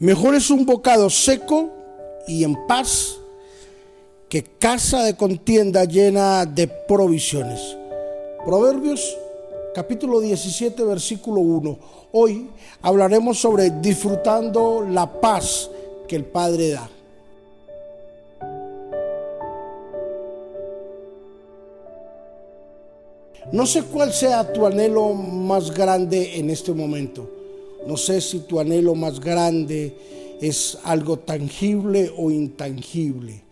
Mejor es un bocado seco y en paz que casa de contienda llena de provisiones. Proverbios capítulo 17, versículo 1. Hoy hablaremos sobre disfrutando la paz que el Padre da. No sé cuál sea tu anhelo más grande en este momento. No sé si tu anhelo más grande es algo tangible o intangible.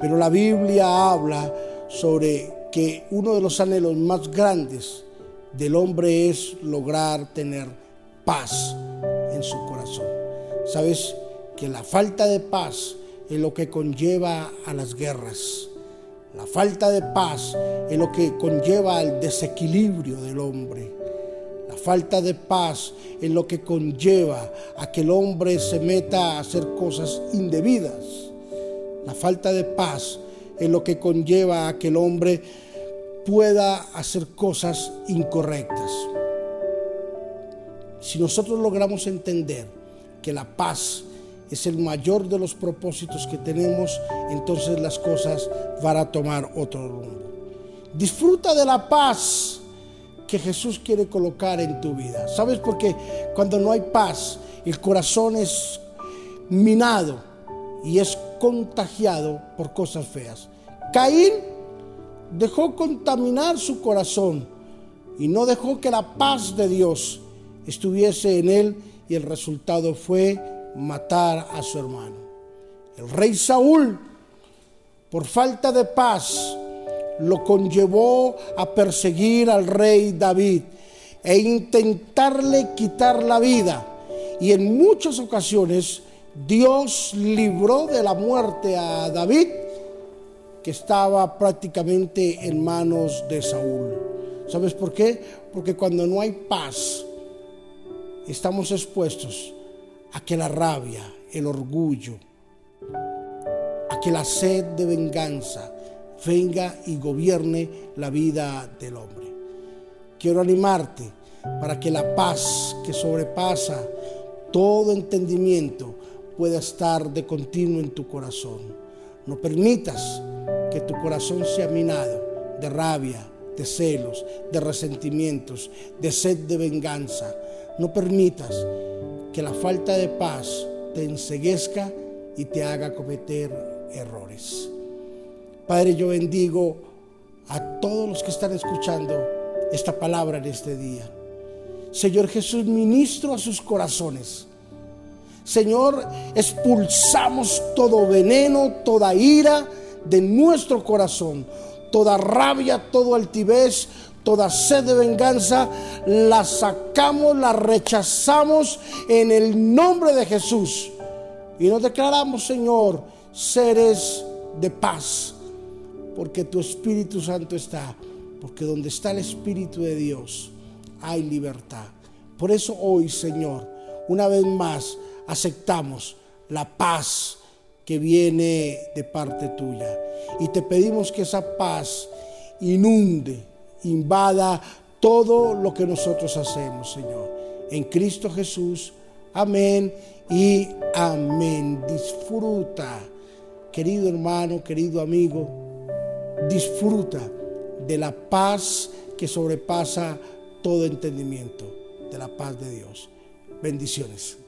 Pero la Biblia habla sobre que uno de los anhelos más grandes del hombre es lograr tener paz en su corazón. Sabes que la falta de paz es lo que conlleva a las guerras la falta de paz es lo que conlleva al desequilibrio del hombre. La falta de paz es lo que conlleva a que el hombre se meta a hacer cosas indebidas. La falta de paz es lo que conlleva a que el hombre pueda hacer cosas incorrectas. Si nosotros logramos entender que la paz es el mayor de los propósitos que tenemos, entonces las cosas van a tomar otro rumbo. Disfruta de la paz que Jesús quiere colocar en tu vida. ¿Sabes por qué? Cuando no hay paz, el corazón es minado y es contagiado por cosas feas. Caín dejó contaminar su corazón y no dejó que la paz de Dios estuviese en él y el resultado fue matar a su hermano. El rey Saúl, por falta de paz, lo conllevó a perseguir al rey David e intentarle quitar la vida. Y en muchas ocasiones Dios libró de la muerte a David, que estaba prácticamente en manos de Saúl. ¿Sabes por qué? Porque cuando no hay paz, estamos expuestos a que la rabia, el orgullo, a que la sed de venganza venga y gobierne la vida del hombre. Quiero animarte para que la paz que sobrepasa todo entendimiento pueda estar de continuo en tu corazón. No permitas que tu corazón sea minado de rabia, de celos, de resentimientos, de sed de venganza. No permitas que la falta de paz te enseguezca y te haga cometer errores. Padre, yo bendigo a todos los que están escuchando esta palabra en este día. Señor Jesús, ministro a sus corazones. Señor, expulsamos todo veneno, toda ira de nuestro corazón, toda rabia, todo altivez, toda sed de venganza, la sacamos, la rechazamos en el nombre de Jesús. Y nos declaramos, Señor, seres de paz, porque tu Espíritu Santo está, porque donde está el Espíritu de Dios hay libertad. Por eso hoy, Señor, una vez más aceptamos la paz que viene de parte tuya. Y te pedimos que esa paz inunde invada todo lo que nosotros hacemos, Señor. En Cristo Jesús. Amén y amén. Disfruta, querido hermano, querido amigo, disfruta de la paz que sobrepasa todo entendimiento, de la paz de Dios. Bendiciones.